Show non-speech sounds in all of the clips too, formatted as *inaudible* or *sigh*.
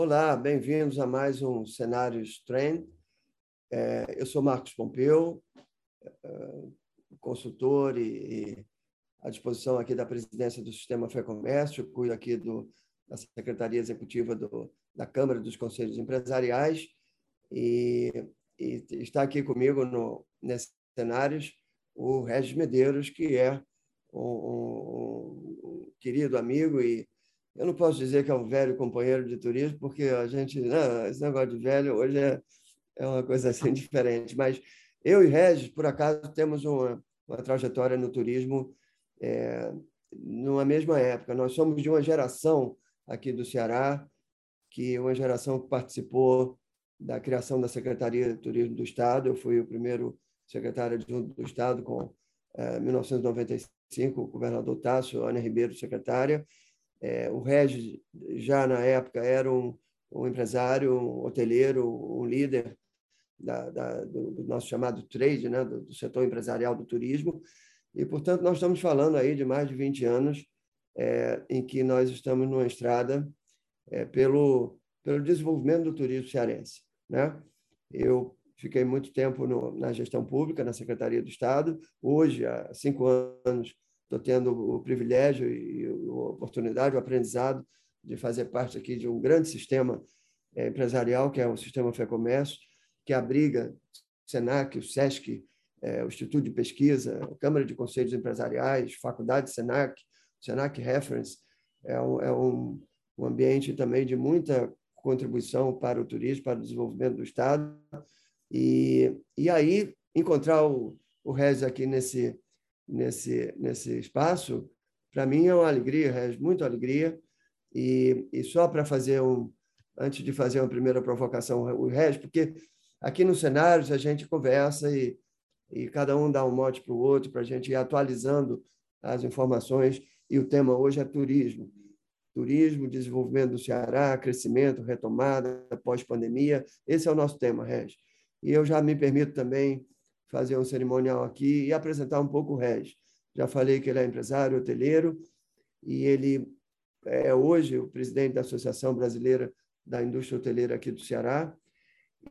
Olá, bem-vindos a mais um Cenários Trend. É, eu sou Marcos Pompeu, é, consultor e, à disposição aqui da presidência do Sistema Fé Comércio, cuido aqui do, da Secretaria Executiva do, da Câmara dos Conselhos Empresariais e, e está aqui comigo no, nesses cenários o Regis Medeiros, que é um, um, um querido amigo e eu não posso dizer que é um velho companheiro de turismo, porque a gente, não, esse negócio de velho hoje é, é uma coisa assim *laughs* diferente. Mas eu e Regis, por acaso, temos uma, uma trajetória no turismo é, numa mesma época. Nós somos de uma geração aqui do Ceará, que uma geração que participou da criação da Secretaria de Turismo do Estado. Eu fui o primeiro secretário adjunto do Estado com é, 1995, o governador Tássio, Ana Ribeiro, secretária, é, o Regis, já na época, era um, um empresário, um hoteleiro, um líder da, da, do, do, nosso chamado trade, né, do, do, setor empresarial do turismo. E, portanto, nós estamos falando aí de mais de 20 anos é, em que nós estamos numa estrada é, pelo, pelo desenvolvimento do turismo cearense. Né? Eu fiquei muito tempo no, na gestão pública, na Secretaria do Estado. Hoje, há cinco anos, estou tendo o privilégio e a oportunidade, o aprendizado de fazer parte aqui de um grande sistema é, empresarial, que é o Sistema Fé Comércio, que abriga o SENAC, o SESC, é, o Instituto de Pesquisa, a Câmara de Conselhos Empresariais, Faculdade SENAC, SENAC Reference. É um, é um, um ambiente também de muita contribuição para o turismo, para o desenvolvimento do Estado. E, e aí, encontrar o, o Rez aqui nesse, nesse, nesse espaço, para mim é uma alegria, Regis, muita alegria. E, e só para fazer um, antes de fazer uma primeira provocação, o Regis, porque aqui nos cenários a gente conversa e, e cada um dá um mote para o outro, para a gente ir atualizando as informações. E o tema hoje é turismo. Turismo, desenvolvimento do Ceará, crescimento, retomada, pós-pandemia. Esse é o nosso tema, Regis. E eu já me permito também fazer um cerimonial aqui e apresentar um pouco o Regis. Já falei que ele é empresário hoteleiro e ele é hoje o presidente da Associação Brasileira da Indústria Hoteleira aqui do Ceará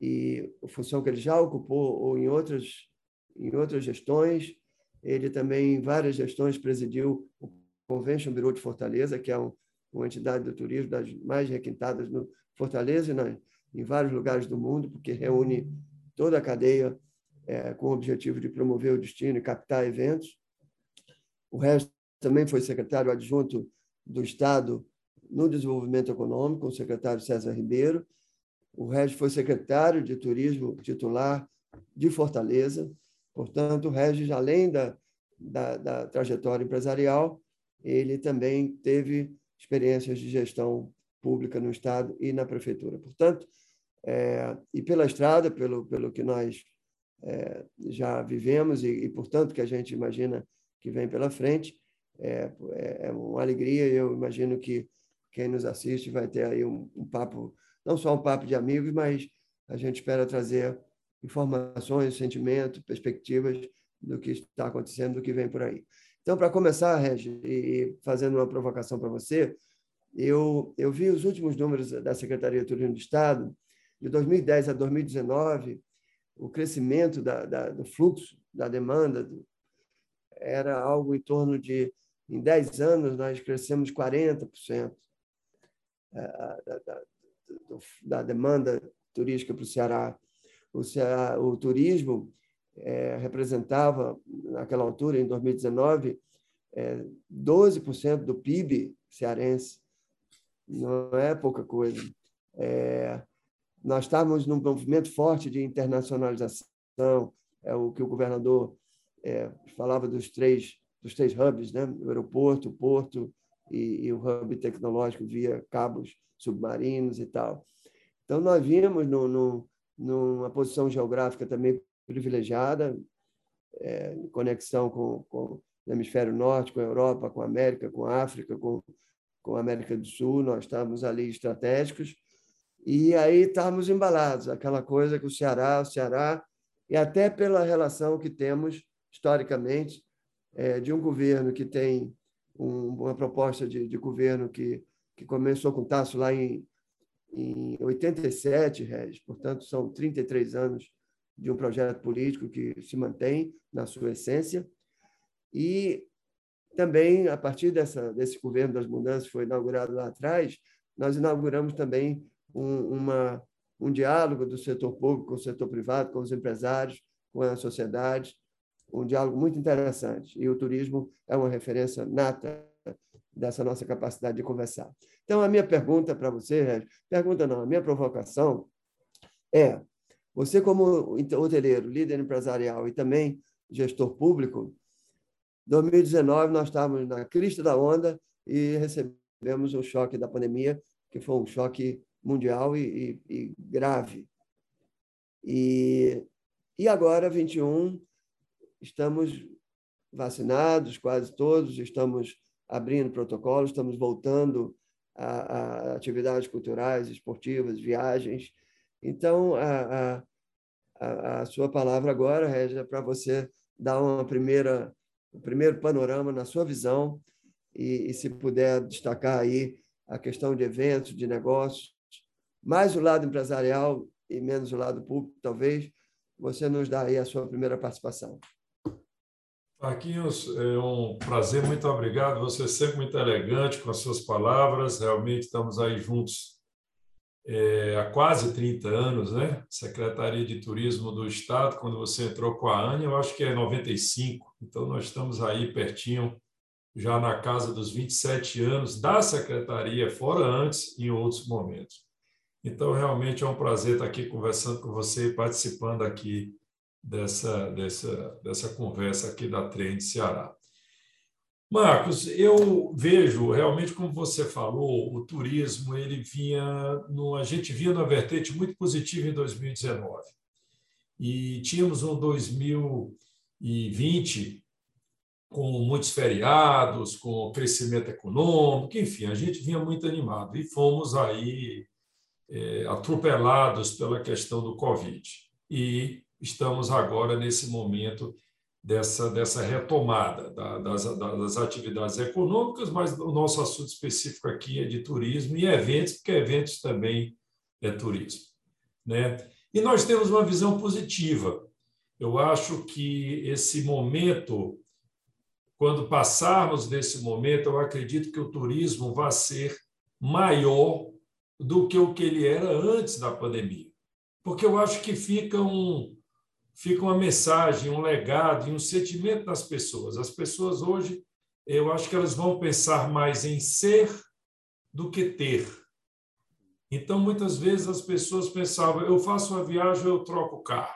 e a função que ele já ocupou ou em outras em outras gestões. Ele também em várias gestões presidiu o Convention Bureau de Fortaleza, que é um, uma entidade do turismo das mais requintadas no Fortaleza e na, em vários lugares do mundo, porque reúne toda a cadeia é, com o objetivo de promover o destino e captar eventos. O resto também foi secretário adjunto do Estado no desenvolvimento econômico, o secretário César Ribeiro. O Regis foi secretário de turismo titular de Fortaleza. Portanto, o Regis, além da, da, da trajetória empresarial, ele também teve experiências de gestão pública no Estado e na Prefeitura. Portanto, é, e pela estrada, pelo, pelo que nós é, já vivemos e, e, portanto, que a gente imagina que vem pela frente. É, é, é uma alegria. Eu imagino que quem nos assiste vai ter aí um, um, papo, não só um papo de amigos, mas a gente espera trazer informações, sentimento, perspectivas do que está acontecendo, do que vem por aí. Então, para começar, Regi, e fazendo uma provocação para você, eu, eu vi os últimos números da Secretaria de Turismo do Estado, de 2010 a 2019, o crescimento da, da, do fluxo, da demanda, era algo em torno de, em 10 anos, nós crescemos 40% é, da, da, da demanda turística para o Ceará. O, Ceará, o turismo é, representava, naquela altura, em 2019, é, 12% do PIB cearense. Não é pouca coisa. É, nós estávamos num movimento forte de internacionalização, é o que o governador é, falava dos três dos três hubs, né? o aeroporto, o porto e, e, o hub tecnológico via cabos submarinos e tal. Então, nós vimos no, no, numa posição geográfica também privilegiada, é, em conexão com, com o hemisfério norte, com a Europa, com a América, com a África, com, com a América do Sul, nós estávamos ali estratégicos, e aí estávamos embalados, aquela coisa que o Ceará, o Ceará, e até pela relação que temos historicamente é, de um governo que tem um, uma proposta de, de, governo que, que começou com Tasso lá em, em 87, Regis, portanto, são 33 anos de um projeto político que se mantém na sua essência. E também, a partir dessa, desse governo das mudanças que foi inaugurado lá atrás, nós inauguramos também um, uma, um diálogo do setor público com o setor privado, com os empresários, com a sociedade, um diálogo muito interessante. E o turismo é uma referência nata dessa nossa capacidade de conversar. Então, a minha pergunta para você, Régio, pergunta não, a minha provocação é, você como hoteleiro, líder empresarial e também gestor público, 2019 nós estávamos na crista da onda e recebemos o choque da pandemia, que foi um choque mundial e, e, e grave. E, e agora, 21, estamos vacinados, quase todos, estamos abrindo protocolos, estamos voltando a, a atividades culturais, esportivas, viagens. Então, a, a, a sua palavra agora, Régia, para você dar uma primeira, um primeiro panorama na sua visão e, e, se puder destacar aí a questão de eventos, de negócios, mais o lado empresarial e menos o lado público, talvez, você nos dá aí a sua primeira participação. Marquinhos, é um prazer, muito obrigado. Você é sempre muito elegante com as suas palavras. Realmente estamos aí juntos é, há quase 30 anos, né? Secretaria de Turismo do Estado, quando você entrou com a ANA, eu acho que é 95. Então, nós estamos aí pertinho, já na casa dos 27 anos da Secretaria, fora antes, em outros momentos. Então, realmente é um prazer estar aqui conversando com você e participando aqui dessa, dessa, dessa conversa aqui da Trem de Ceará. Marcos, eu vejo realmente como você falou, o turismo ele vinha, no, a gente vinha numa vertente muito positiva em 2019 e tínhamos um 2020 com muitos feriados, com crescimento econômico, enfim, a gente vinha muito animado e fomos aí atropelados pela questão do Covid. E estamos agora nesse momento dessa, dessa retomada da, das, das atividades econômicas, mas o nosso assunto específico aqui é de turismo e eventos, porque eventos também é turismo. Né? E nós temos uma visão positiva. Eu acho que esse momento, quando passarmos desse momento, eu acredito que o turismo vai ser maior do que o que ele era antes da pandemia. Porque eu acho que fica um, fica uma mensagem, um legado e um sentimento das pessoas. As pessoas hoje, eu acho que elas vão pensar mais em ser do que ter. Então, muitas vezes as pessoas pensavam: eu faço uma viagem, eu troco o carro.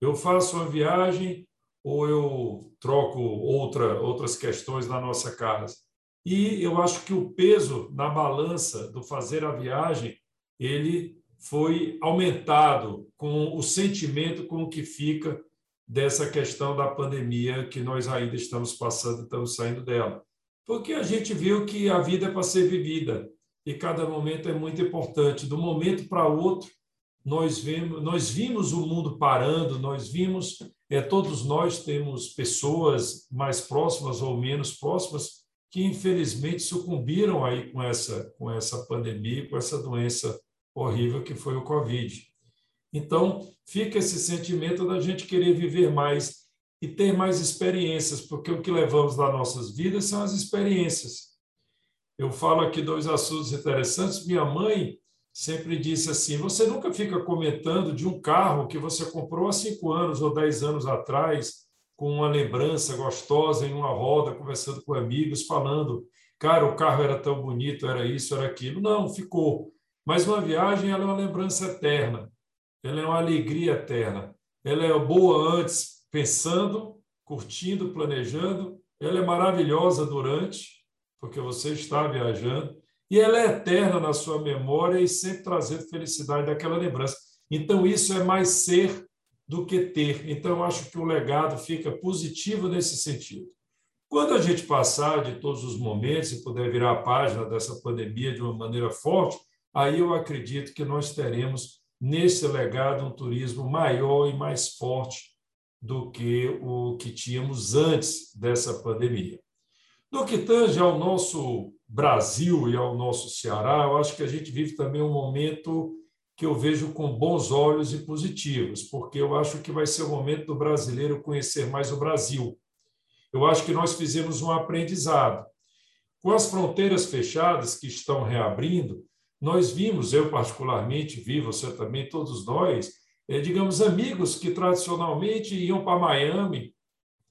Eu faço uma viagem ou eu troco outra, outras questões na nossa casa. E eu acho que o peso na balança do fazer a viagem, ele foi aumentado com o sentimento com o que fica dessa questão da pandemia que nós ainda estamos passando, estamos saindo dela. Porque a gente viu que a vida é para ser vivida e cada momento é muito importante. Do momento para outro, nós vimos, nós vimos o mundo parando, nós vimos, é, todos nós temos pessoas mais próximas ou menos próximas que infelizmente sucumbiram aí com essa, com essa pandemia, com essa doença horrível que foi o Covid. Então, fica esse sentimento da gente querer viver mais e ter mais experiências, porque o que levamos das nossas vidas são as experiências. Eu falo aqui dois assuntos interessantes. Minha mãe sempre disse assim: você nunca fica comentando de um carro que você comprou há cinco anos ou dez anos atrás, com uma lembrança gostosa em uma roda, conversando com amigos, falando, cara, o carro era tão bonito, era isso, era aquilo. Não, ficou. Mas uma viagem ela é uma lembrança eterna, ela é uma alegria eterna. Ela é boa antes, pensando, curtindo, planejando. Ela é maravilhosa durante, porque você está viajando. E ela é eterna na sua memória e sempre trazendo felicidade daquela lembrança. Então, isso é mais ser do que ter. Então, acho que o legado fica positivo nesse sentido. Quando a gente passar de todos os momentos e puder virar a página dessa pandemia de uma maneira forte, aí eu acredito que nós teremos nesse legado um turismo maior e mais forte do que o que tínhamos antes dessa pandemia. No que tange ao nosso Brasil e ao nosso Ceará, eu acho que a gente vive também um momento que eu vejo com bons olhos e positivos, porque eu acho que vai ser o momento do brasileiro conhecer mais o Brasil. Eu acho que nós fizemos um aprendizado. Com as fronteiras fechadas que estão reabrindo, nós vimos, eu particularmente vi, você também, todos nós, é, digamos, amigos que tradicionalmente iam para Miami,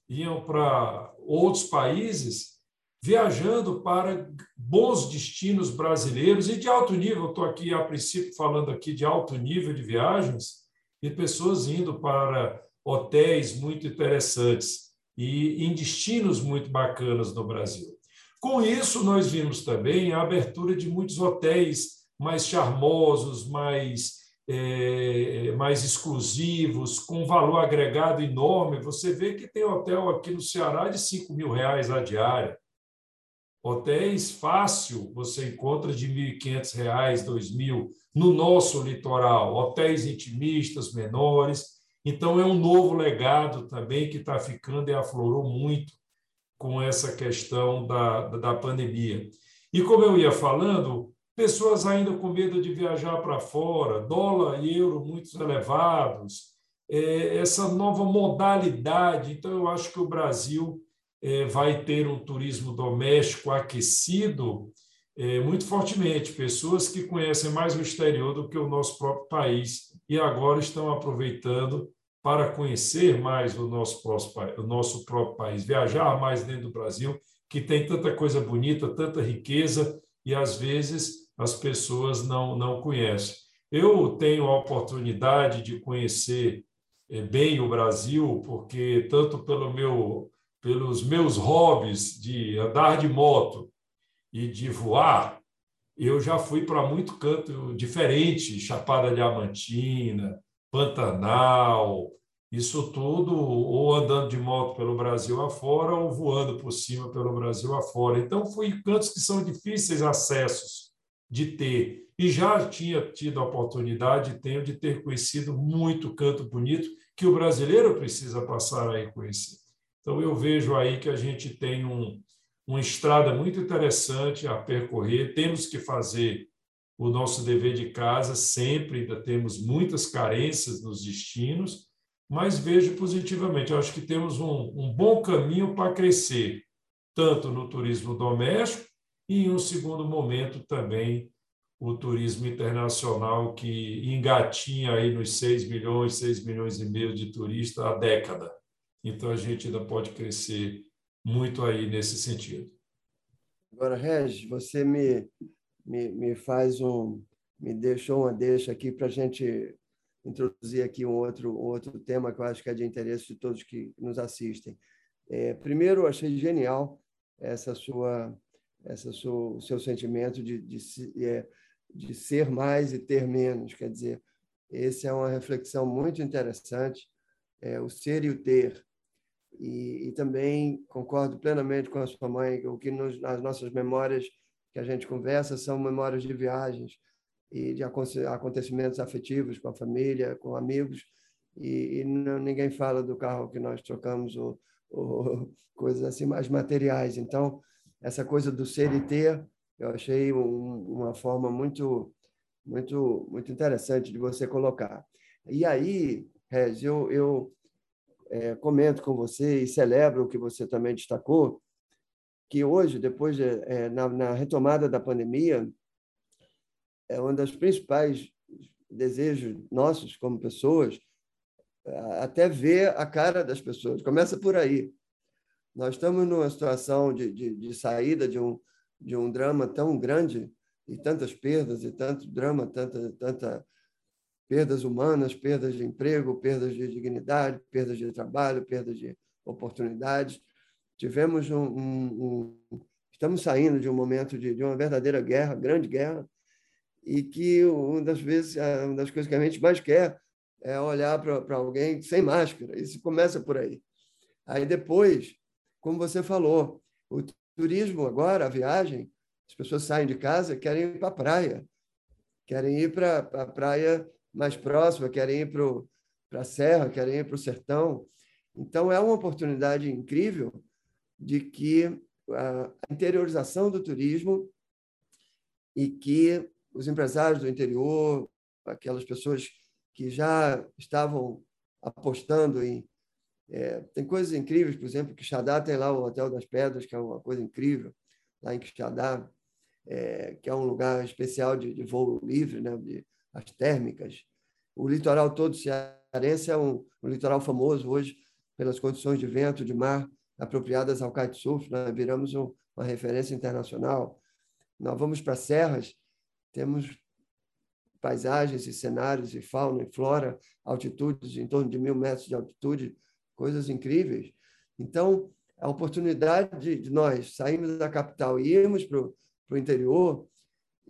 iam para outros países, viajando para bons destinos brasileiros e de alto nível. Estou aqui, a princípio, falando aqui de alto nível de viagens, e pessoas indo para hotéis muito interessantes e em destinos muito bacanas no Brasil. Com isso, nós vimos também a abertura de muitos hotéis mais charmosos, mais, é, mais exclusivos, com valor agregado enorme. Você vê que tem hotel aqui no Ceará de 5 mil reais a diária. Hotéis fácil você encontra de R$ 1.500, R$ 2.000 no nosso litoral, hotéis intimistas, menores. Então, é um novo legado também que está ficando e aflorou muito com essa questão da, da pandemia. E como eu ia falando, pessoas ainda com medo de viajar para fora, dólar e euro muito elevados, é, essa nova modalidade. Então, eu acho que o Brasil vai ter um turismo doméstico aquecido é, muito fortemente. Pessoas que conhecem mais o exterior do que o nosso próprio país e agora estão aproveitando para conhecer mais o nosso, próximo, o nosso próprio país, viajar mais dentro do Brasil, que tem tanta coisa bonita, tanta riqueza, e às vezes as pessoas não, não conhecem. Eu tenho a oportunidade de conhecer eh, bem o Brasil, porque tanto pelo meu, pelos meus hobbies de andar de moto e de voar, eu já fui para muito canto diferente, Chapada Diamantina, Pantanal, isso tudo ou andando de moto pelo Brasil afora ou voando por cima pelo Brasil afora. Então, fui cantos que são difíceis acessos de ter. E já tinha tido a oportunidade, tenho, de ter conhecido muito canto bonito que o brasileiro precisa passar a conhecer. Então, eu vejo aí que a gente tem um, uma estrada muito interessante a percorrer, temos que fazer o nosso dever de casa sempre, ainda temos muitas carências nos destinos, mas vejo positivamente. Eu acho que temos um, um bom caminho para crescer, tanto no turismo doméstico e, em um segundo momento, também o turismo internacional, que engatinha aí nos 6 milhões, 6 milhões e meio de turistas há década. Então, a gente ainda pode crescer muito aí nesse sentido. Agora, Regis, você me me, me faz um, me deixou uma deixa aqui para a gente introduzir aqui um outro, um outro tema que eu acho que é de interesse de todos que nos assistem. É, primeiro, achei genial essa sua, essa sua, o seu sentimento de, de, é, de ser mais e ter menos. Quer dizer, essa é uma reflexão muito interessante, é, o ser e o ter. E, e, também concordo plenamente com a sua mãe, o que nos, nas nossas memórias que a gente conversa são memórias de viagens e de acontecimentos afetivos com a família, com amigos, e, e não, ninguém fala do carro que nós trocamos ou, ou, *laughs* coisas assim mais materiais. Então, essa coisa do ser e ter, eu achei um, uma forma muito, muito, muito interessante de você colocar. E aí, Rez, eu, eu é, comento com você e celebro o que você também destacou, que hoje, depois de, é, na, na, retomada da pandemia, é um dos principais desejos nossos como pessoas, é, até ver a cara das pessoas. Começa por aí. Nós estamos numa situação de, de, de saída de um, de um drama tão grande e tantas perdas e tanto drama, tanta, tanta perdas humanas, perdas de emprego, perdas de dignidade, perdas de trabalho, perdas de oportunidades tivemos um, um, um, estamos saindo de um momento de, de, uma verdadeira guerra, grande guerra, e que uma das vezes, uma das coisas que a gente mais quer é olhar para alguém sem máscara. Isso começa por aí. Aí depois, como você falou, o turismo agora, a viagem, as pessoas saem de casa, querem ir para a praia, querem ir para a praia mais próxima, querem ir para a serra, querem ir para o sertão. Então, é uma oportunidade incrível de que a interiorização do turismo e que os empresários do interior, aquelas pessoas que já estavam apostando em. É, tem coisas incríveis, por exemplo, que Quixadá tem lá o Hotel das Pedras, que é uma coisa incrível, lá em Quixadá, é, que é um lugar especial de, de voo livre, né, de, as térmicas. O litoral todo cearense é um, um litoral famoso hoje pelas condições de vento, de mar apropriadas ao kitesurf. Nós viramos um, uma referência internacional. Nós vamos para serras, temos paisagens e cenários e fauna e flora, altitudes em torno de mil metros de altitude, coisas incríveis. Então, a oportunidade de, de nós sairmos da capital e irmos para o interior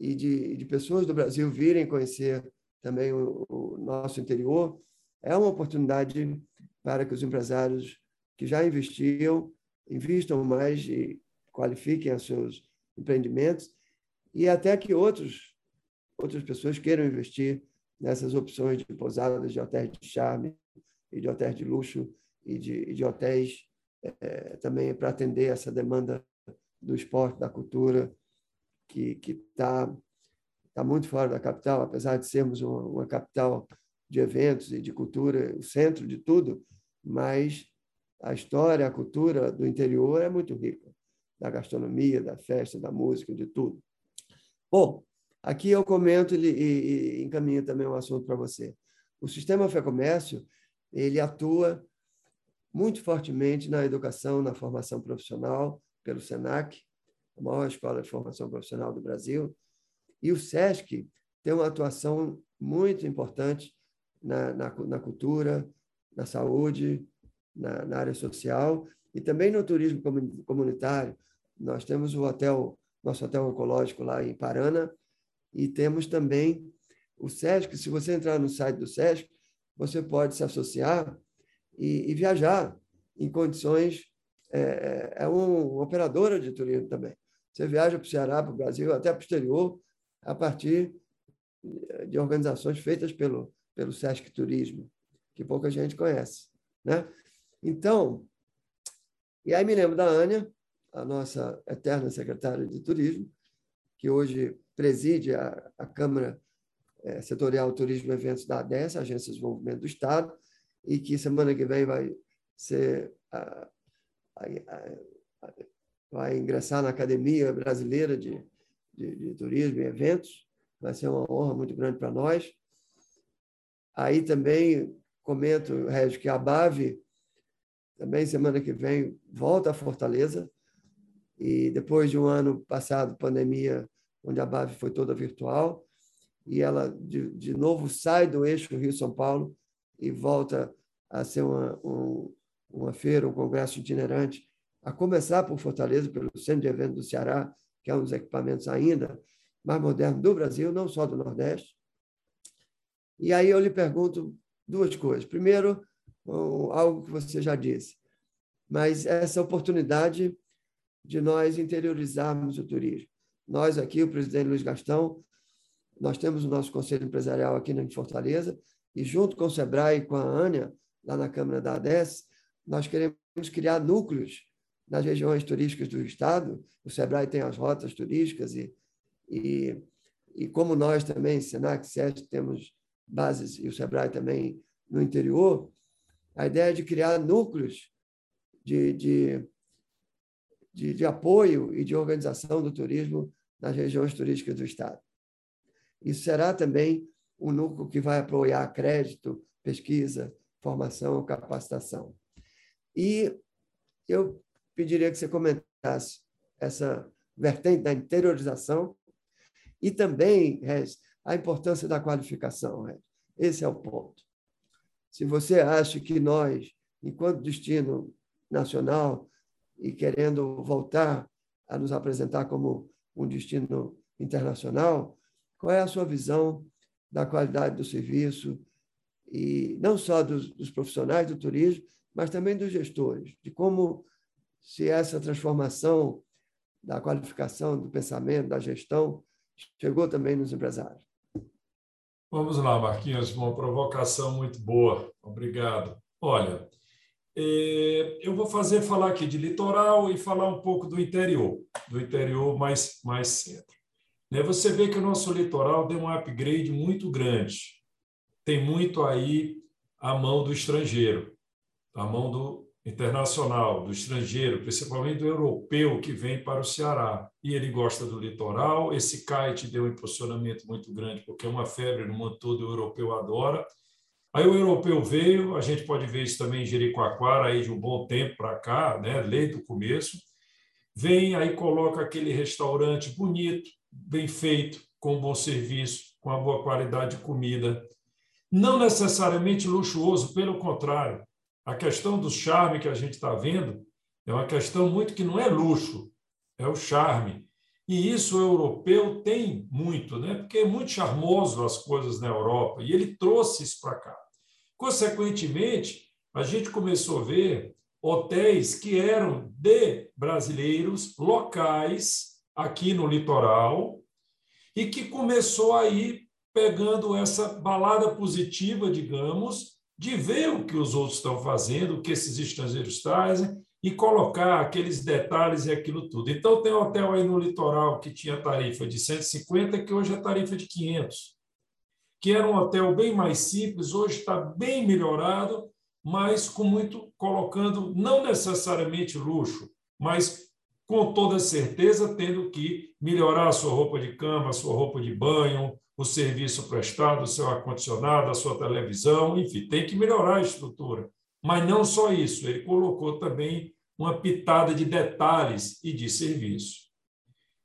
e de, de, pessoas do Brasil virem conhecer também o, o nosso interior é uma oportunidade para que os empresários que já investiam investam mais e qualifiquem os seus empreendimentos e até que outros outras pessoas queiram investir nessas opções de pousadas, de hotéis de charme e de hotéis de luxo e de, de hotéis é, também para atender essa demanda do esporte, da cultura, que está tá muito fora da capital, apesar de sermos uma, uma capital de eventos e de cultura, o centro de tudo, mas a história, a cultura do interior é muito rica, da gastronomia, da festa, da música, de tudo. Bom, aqui eu comento e, encaminho também um assunto para você. O sistema Fé Comércio ele atua muito fortemente na educação, na formação profissional, pelo SENAC, a maior escola de formação profissional do Brasil, e o SESC tem uma atuação muito importante na, na, na cultura, na saúde, na, na, área social e também no turismo comunitário. Nós temos o hotel, nosso hotel oncológico lá em Parana e temos também o SESC. Se você entrar no site do SESC, você pode se associar e, e viajar em condições. É, é, é uma operadora de turismo também. Você viaja para o Ceará, para o Brasil, até para o exterior, a partir de organizações feitas pelo, pelo Sesc Turismo, que pouca gente conhece. Né? Então, e aí me lembro da Ania, a nossa eterna secretária de Turismo, que hoje preside a, a Câmara é, Setorial Turismo e Eventos da ADES, Agência de Desenvolvimento do Estado, e que semana que vem vai ser a, a, vai ingressar na Academia Brasileira de, de, de Turismo e Eventos. Vai ser uma honra muito grande para nós. Aí também comento, Régio, que a BAVE, também semana que vem, volta a Fortaleza. E depois de um ano passado, pandemia, onde a BAVE foi toda virtual, e ela de, de novo sai do eixo Rio-São Paulo e volta a ser uma, um, uma feira, um congresso itinerante, a começar por Fortaleza, pelo Centro de Eventos do Ceará, que é um dos equipamentos ainda mais modernos do Brasil, não só do Nordeste. E aí eu lhe pergunto duas coisas. Primeiro, algo que você já disse, mas essa oportunidade de nós interiorizarmos o turismo. Nós aqui, o presidente Luiz Gastão, nós temos o nosso conselho empresarial aqui em Fortaleza, e junto com o Sebrae e com a Ânia, lá na Câmara da ADES, nós queremos criar núcleos nas regiões turísticas do Estado. O Sebrae tem as rotas turísticas e, e, e como nós também, Senac, SESC, temos bases, e o Sebrae também no interior, a ideia é de criar núcleos de, de, de, de apoio e de organização do turismo nas regiões turísticas do Estado. Isso será também um núcleo que vai apoiar crédito, pesquisa, formação, capacitação. E eu pediria que você comentasse essa vertente da interiorização e também, Rez, a importância da qualificação. Rez. Esse é o ponto. Se você acha que nós, enquanto destino nacional e querendo voltar a nos apresentar como um destino internacional, qual é a sua visão da qualidade do serviço e não só dos, dos profissionais do turismo, mas também dos gestores, de como se essa transformação da qualificação, do pensamento, da gestão, chegou também nos empresários. Vamos lá, Marquinhos, uma provocação muito boa. Obrigado. Olha, é, eu vou fazer falar aqui de litoral e falar um pouco do interior, do interior mais, mais centro. Né, você vê que o nosso litoral deu um upgrade muito grande. Tem muito aí a mão do estrangeiro, a mão do internacional, do estrangeiro, principalmente do europeu que vem para o Ceará. E ele gosta do litoral. Esse kite deu um impulsionamento muito grande, porque é uma febre no mundo todo, o europeu adora. Aí o europeu veio, a gente pode ver isso também em Jericoacoara, aí de um bom tempo para cá, né, desde o começo. Vem, aí coloca aquele restaurante bonito, bem feito, com bom serviço, com uma boa qualidade de comida. Não necessariamente luxuoso, pelo contrário. A questão do charme que a gente está vendo é uma questão muito que não é luxo, é o charme. E isso o europeu tem muito, né? porque é muito charmoso as coisas na Europa, e ele trouxe isso para cá. Consequentemente, a gente começou a ver hotéis que eram de brasileiros locais aqui no litoral e que começou aí pegando essa balada positiva, digamos, de ver o que os outros estão fazendo, o que esses estrangeiros trazem e colocar aqueles detalhes e aquilo tudo. Então, tem um hotel aí no litoral que tinha tarifa de 150, que hoje é tarifa de 500, que era um hotel bem mais simples, hoje está bem melhorado, mas com muito colocando não necessariamente luxo, mas com toda certeza tendo que melhorar a sua roupa de cama, a sua roupa de banho, o serviço prestado, o seu ar-condicionado, a sua televisão, enfim, tem que melhorar a estrutura. Mas não só isso, ele colocou também uma pitada de detalhes e de serviço.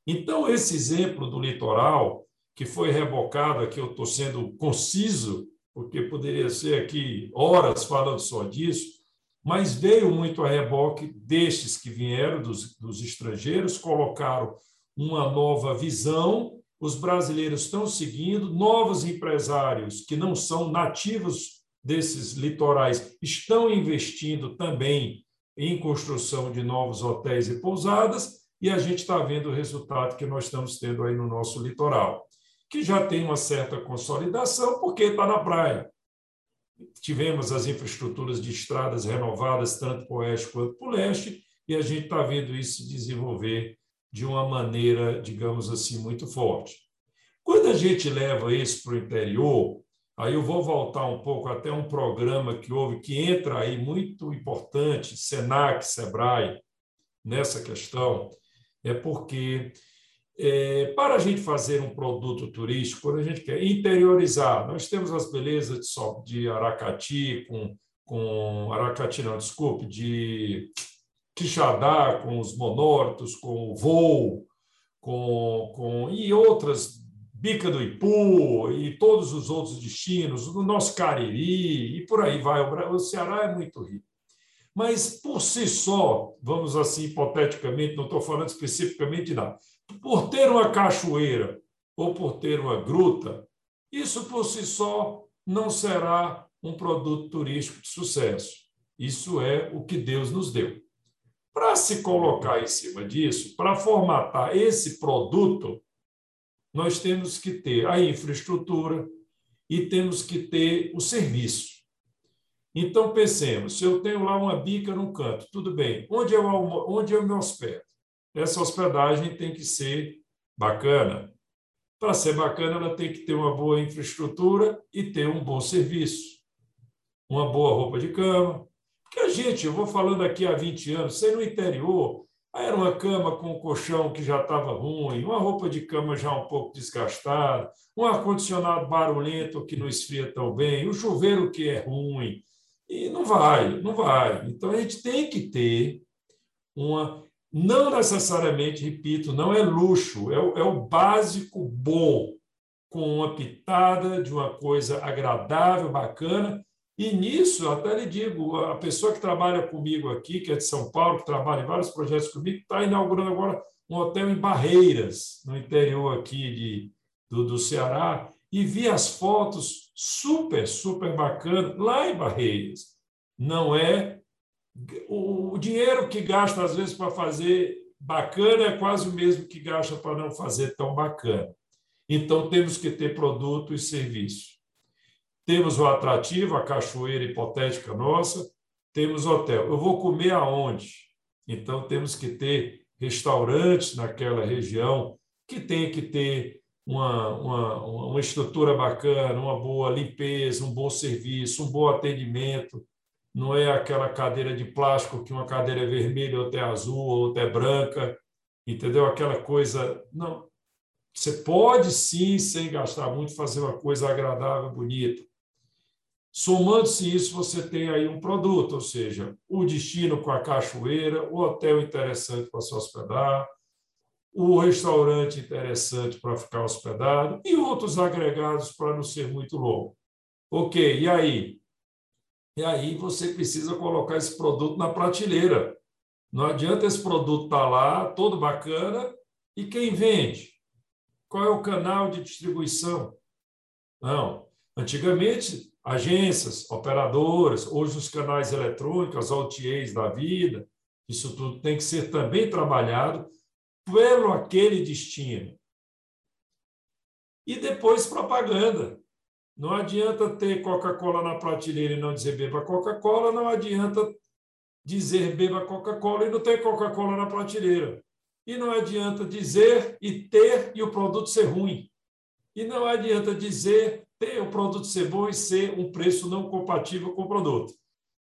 Então, esse exemplo do litoral, que foi rebocado aqui, eu estou sendo conciso, porque poderia ser aqui horas falando só disso, mas veio muito a reboque destes que vieram, dos, dos estrangeiros, colocaram uma nova visão os brasileiros estão seguindo, novos empresários que não são nativos desses litorais estão investindo também em construção de novos hotéis e pousadas, e a gente está vendo o resultado que nós estamos tendo aí no nosso litoral, que já tem uma certa consolidação, porque está na praia. Tivemos as infraestruturas de estradas renovadas, tanto para o oeste quanto para o leste, e a gente está vendo isso se desenvolver de uma maneira, digamos assim, muito forte. Quando a gente leva isso para o interior, aí eu vou voltar um pouco até um programa que houve, que entra aí muito importante, SENAC, SEBRAE, nessa questão, é porque é, para a gente fazer um produto turístico, quando a gente quer interiorizar, nós temos as belezas de, de Aracati, com, com Aracati, não, desculpe, de Quixadá, com os monóritos, com o voo, com, com, e outras, Bica do Ipu e todos os outros destinos, o nosso Cariri e por aí vai. O Ceará é muito rico. Mas por si só, vamos assim, hipoteticamente, não estou falando especificamente de nada, por ter uma cachoeira ou por ter uma gruta, isso por si só não será um produto turístico de sucesso. Isso é o que Deus nos deu. Para se colocar em cima disso, para formatar esse produto, nós temos que ter a infraestrutura e temos que ter o serviço. Então, pensemos, se eu tenho lá uma bica no canto, tudo bem, onde eu, onde eu me hospedo? Essa hospedagem tem que ser bacana. Para ser bacana, ela tem que ter uma boa infraestrutura e ter um bom serviço. Uma boa roupa de cama, porque a gente, eu vou falando aqui há 20 anos, sei no interior, era uma cama com um colchão que já estava ruim, uma roupa de cama já um pouco desgastada, um ar-condicionado barulhento que não esfria tão bem, o chuveiro que é ruim. E não vai, não vai. Então a gente tem que ter uma. Não necessariamente, repito, não é luxo, é o, é o básico bom, com uma pitada de uma coisa agradável, bacana, e nisso, até lhe digo, a pessoa que trabalha comigo aqui, que é de São Paulo, que trabalha em vários projetos comigo, está inaugurando agora um hotel em Barreiras, no interior aqui de, do, do Ceará, e vi as fotos super, super bacanas lá em Barreiras. Não é. O dinheiro que gasta, às vezes, para fazer bacana é quase o mesmo que gasta para não fazer tão bacana. Então, temos que ter produto e serviço. Temos o atrativo, a cachoeira hipotética nossa, temos hotel. Eu vou comer aonde? Então, temos que ter restaurantes naquela região que tem que ter uma, uma, uma estrutura bacana, uma boa limpeza, um bom serviço, um bom atendimento. Não é aquela cadeira de plástico que uma cadeira é vermelha, outra é azul, outra é branca, entendeu? Aquela coisa. Não. Você pode sim, sem gastar muito, fazer uma coisa agradável, bonita. Somando-se isso, você tem aí um produto, ou seja, o destino com a cachoeira, o hotel interessante para se hospedar, o restaurante interessante para ficar hospedado e outros agregados para não ser muito longo. Ok, e aí? E aí você precisa colocar esse produto na prateleira. Não adianta esse produto estar tá lá, todo bacana, e quem vende? Qual é o canal de distribuição? Não. Antigamente, agências, operadoras, hoje os canais eletrônicos, OTAs da vida, isso tudo tem que ser também trabalhado pelo aquele destino. E depois propaganda. Não adianta ter Coca-Cola na prateleira e não dizer beba Coca-Cola, não adianta dizer beba Coca-Cola e não ter Coca-Cola na prateleira. E não adianta dizer e ter e o produto ser ruim. E não adianta dizer ter o produto ser bom e ser um preço não compatível com o produto.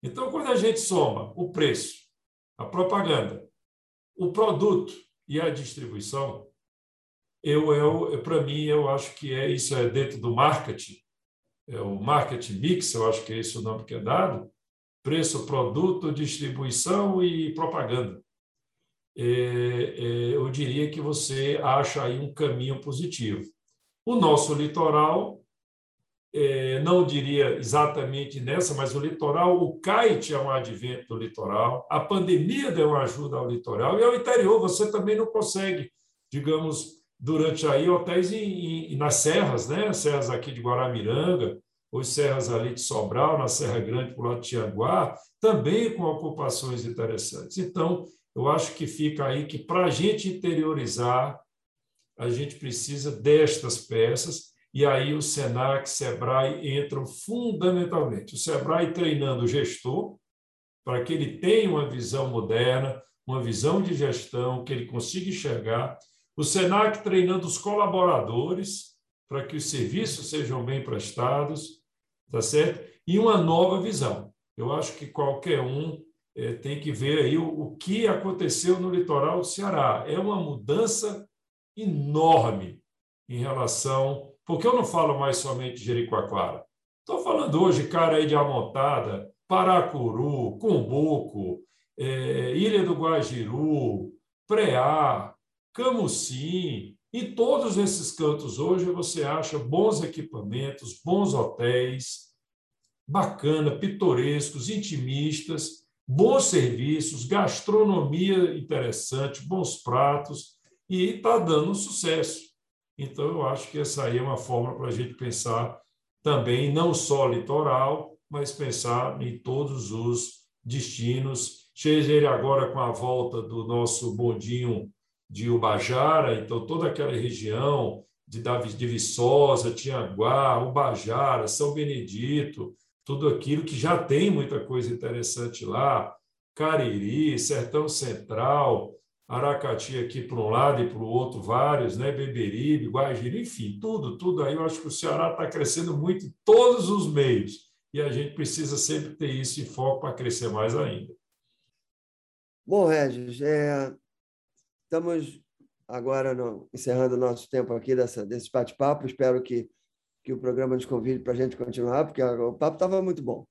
Então, quando a gente soma o preço, a propaganda, o produto e a distribuição, eu, eu para mim, eu acho que é isso é dentro do marketing, é o marketing mix, eu acho que é esse o nome que é dado, preço, produto, distribuição e propaganda. É, é, eu diria que você acha aí um caminho positivo. O nosso litoral, é, não diria exatamente nessa, mas o litoral, o kite é um advento do litoral, a pandemia deu uma ajuda ao litoral, e ao interior você também não consegue, digamos, durante aí hotéis em, em, nas serras, né? serras aqui de Guaramiranga, ou serras ali de Sobral, na Serra Grande, por lá de Tianguá, também com ocupações interessantes. Então, eu acho que fica aí que para a gente interiorizar, a gente precisa destas peças, e aí o SENAC, SEBRAE entram fundamentalmente. O SEBRAE treinando o gestor, para que ele tenha uma visão moderna, uma visão de gestão, que ele consiga enxergar. O SENAC treinando os colaboradores, para que os serviços sejam bem prestados, tá certo? E uma nova visão. Eu acho que qualquer um é, tem que ver aí o, o que aconteceu no litoral do Ceará. É uma mudança enorme em relação porque eu não falo mais somente de Jericoacoara. Estou falando hoje, cara, aí de Amontada, Paracuru, Cumbuco, é, Ilha do Guajiru, Preá, Camusim. Em todos esses cantos hoje você acha bons equipamentos, bons hotéis, bacana, pitorescos, intimistas, bons serviços, gastronomia interessante, bons pratos, e está dando sucesso. Então, eu acho que essa aí é uma forma para a gente pensar também, não só litoral, mas pensar em todos os destinos. Seja ele agora com a volta do nosso bondinho de Ubajara, então toda aquela região de, de Viçosa, Tianguá, Ubajara, São Benedito, tudo aquilo que já tem muita coisa interessante lá, Cariri, Sertão Central, Aracati aqui para um lado e para o outro, vários, né? Beberibe, Guajiri, enfim, tudo, tudo aí. Eu acho que o Ceará está crescendo muito em todos os meios e a gente precisa sempre ter isso em foco para crescer mais ainda. Bom, Regis, é, estamos agora no, encerrando o nosso tempo aqui dessa, desse bate-papo. Espero que, que o programa nos convide para a gente continuar, porque o papo estava muito bom.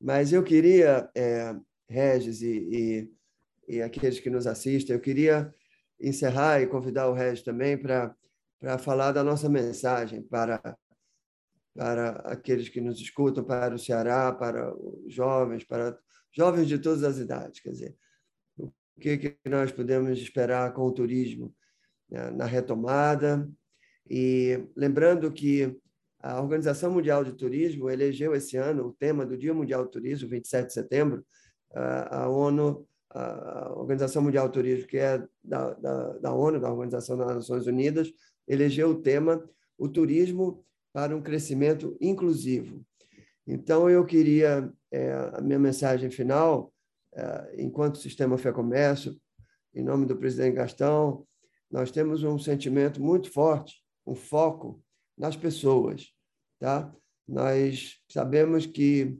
Mas eu queria, é, Regis e, e e aqueles que nos assistem. Eu queria encerrar e convidar o Regis também para falar da nossa mensagem para, para aqueles que nos escutam, para o Ceará, para os jovens, para jovens de todas as idades. Quer dizer, o que, que nós podemos esperar com o turismo né, na retomada. E lembrando que a Organização Mundial de Turismo elegeu esse ano o tema do Dia Mundial do Turismo, 27 de setembro. A ONU a Organização Mundial do Turismo, que é da, da, da ONU, da Organização das Nações Unidas, elegeu o tema o turismo para um crescimento inclusivo. Então, eu queria, é, a minha mensagem final, é, enquanto Sistema Fé Comércio, em nome do presidente Gastão, nós temos um sentimento muito forte, um foco nas pessoas. Tá? Nós sabemos que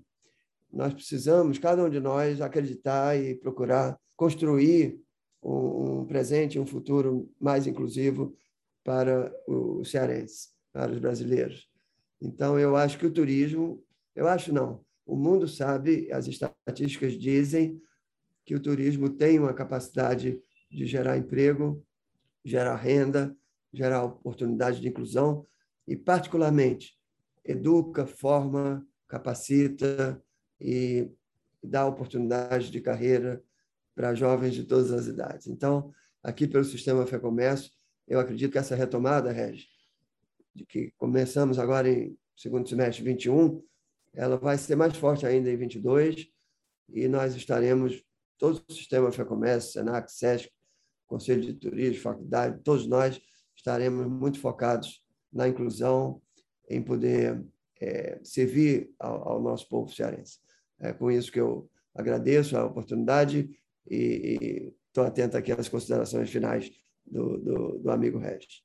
nós precisamos, cada um de nós, acreditar e procurar construir um, presente, um futuro mais inclusivo para o cearense, para os brasileiros. Então, eu acho que o turismo, eu acho não, o mundo sabe, as estatísticas dizem que o turismo tem uma capacidade de gerar emprego, gerar renda, gerar oportunidade de inclusão e, particularmente, educa, forma, capacita e dá oportunidade de carreira para jovens de todas as idades. Então, aqui pelo Sistema Fé Comércio, eu acredito que essa retomada, Regi, de que começamos agora em segundo semestre 21, ela vai ser mais forte ainda em 22 e nós estaremos, todo o Sistema Fé Comércio, Senac, SESC, Conselho de Turismo, faculdade, todos nós estaremos muito focados na inclusão, em poder é, servir ao, ao, nosso povo cearense. É com isso que eu agradeço a oportunidade e estou atento aqui às considerações finais do, do, do amigo Regis.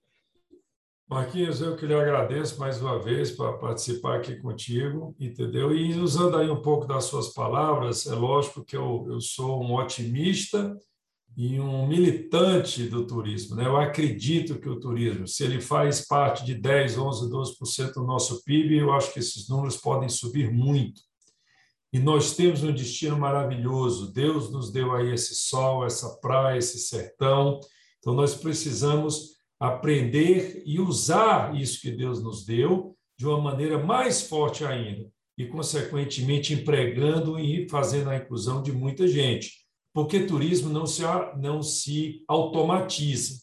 Marquinhos, eu que lhe agradeço mais uma vez para participar aqui contigo, entendeu? E usando aí um pouco das suas palavras, é lógico que eu, eu sou um otimista e um militante do turismo. Né? Eu acredito que o turismo, se ele faz parte de 10, 11, 12% do nosso PIB, eu acho que esses números podem subir muito. E nós temos um destino maravilhoso. Deus nos deu aí esse sol, essa praia, esse sertão. Então nós precisamos aprender e usar isso que Deus nos deu de uma maneira mais forte ainda e consequentemente empregando e fazendo a inclusão de muita gente porque turismo não se, não se automatiza.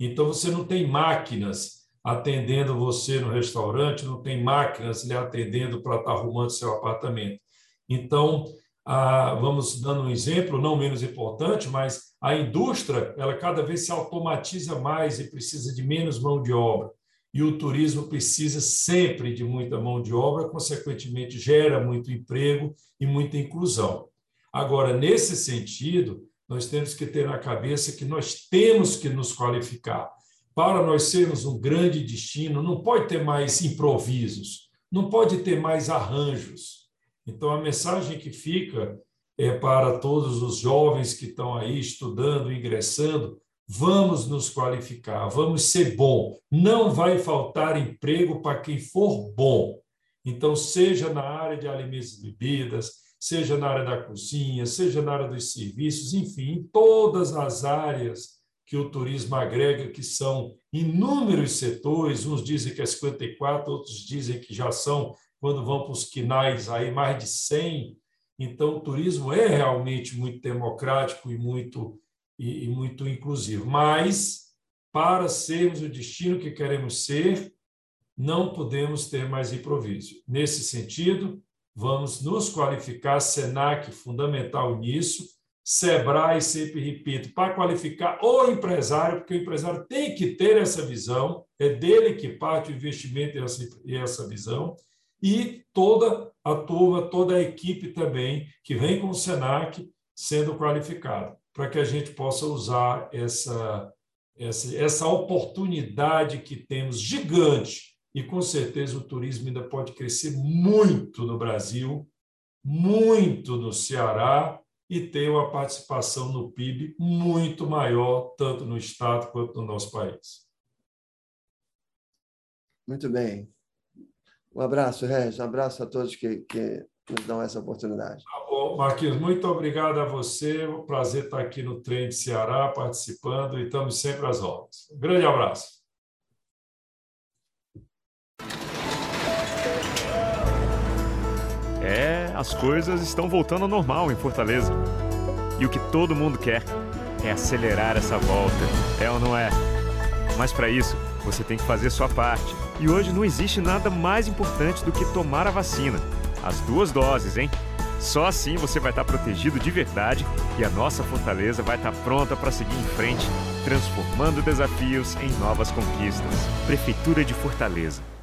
Então, você não tem máquinas atendendo você no restaurante, não tem máquinas lhe atendendo para estar arrumando seu apartamento. Então, a, vamos dando um exemplo, não menos importante, mas a indústria, ela cada vez se automatiza mais e precisa de menos mão de obra. E o turismo precisa sempre de muita mão de obra, consequentemente, gera muito emprego e muita inclusão. Agora, nesse sentido, nós temos que ter na cabeça que nós temos que nos qualificar. Para nós sermos um grande destino, não pode ter mais improvisos, não pode ter mais arranjos. Então, a mensagem que fica é para todos os jovens que estão aí estudando, ingressando, vamos nos qualificar, vamos ser bom. Não vai faltar emprego para quem for bom. Então, seja na área de alimentos e bebidas, seja na área da cozinha, seja na área dos serviços, enfim, em todas as áreas que o turismo agrega, que são inúmeros setores, uns dizem que é 54, outros dizem que já são, quando vão para os quinais, aí mais de 100. Então, o turismo é realmente muito democrático e muito, e, e muito inclusivo. Mas, para sermos o destino que queremos ser, não podemos ter mais improviso. Nesse sentido, vamos nos qualificar, SENAC fundamental nisso, SEBRAE, sempre repito, para qualificar o empresário, porque o empresário tem que ter essa visão, é dele que parte o investimento e essa, e essa visão, e toda a turma, toda a equipe também que vem com o SENAC sendo qualificada, para que a gente possa usar essa, essa, essa oportunidade que temos gigante e com certeza o turismo ainda pode crescer muito no Brasil, muito no Ceará e ter uma participação no PIB muito maior, tanto no Estado quanto no nosso país. Muito bem. Um abraço, Regis. Um abraço a todos que, que nos dão essa oportunidade. Tá bom, Marquinhos, muito obrigado a você. Um prazer estar aqui no Trem de Ceará participando e estamos sempre às ordens. Um grande abraço. É, as coisas estão voltando ao normal em Fortaleza. E o que todo mundo quer é acelerar essa volta, é ou não é? Mas para isso, você tem que fazer sua parte. E hoje não existe nada mais importante do que tomar a vacina. As duas doses, hein? Só assim você vai estar protegido de verdade e a nossa Fortaleza vai estar pronta para seguir em frente, transformando desafios em novas conquistas. Prefeitura de Fortaleza.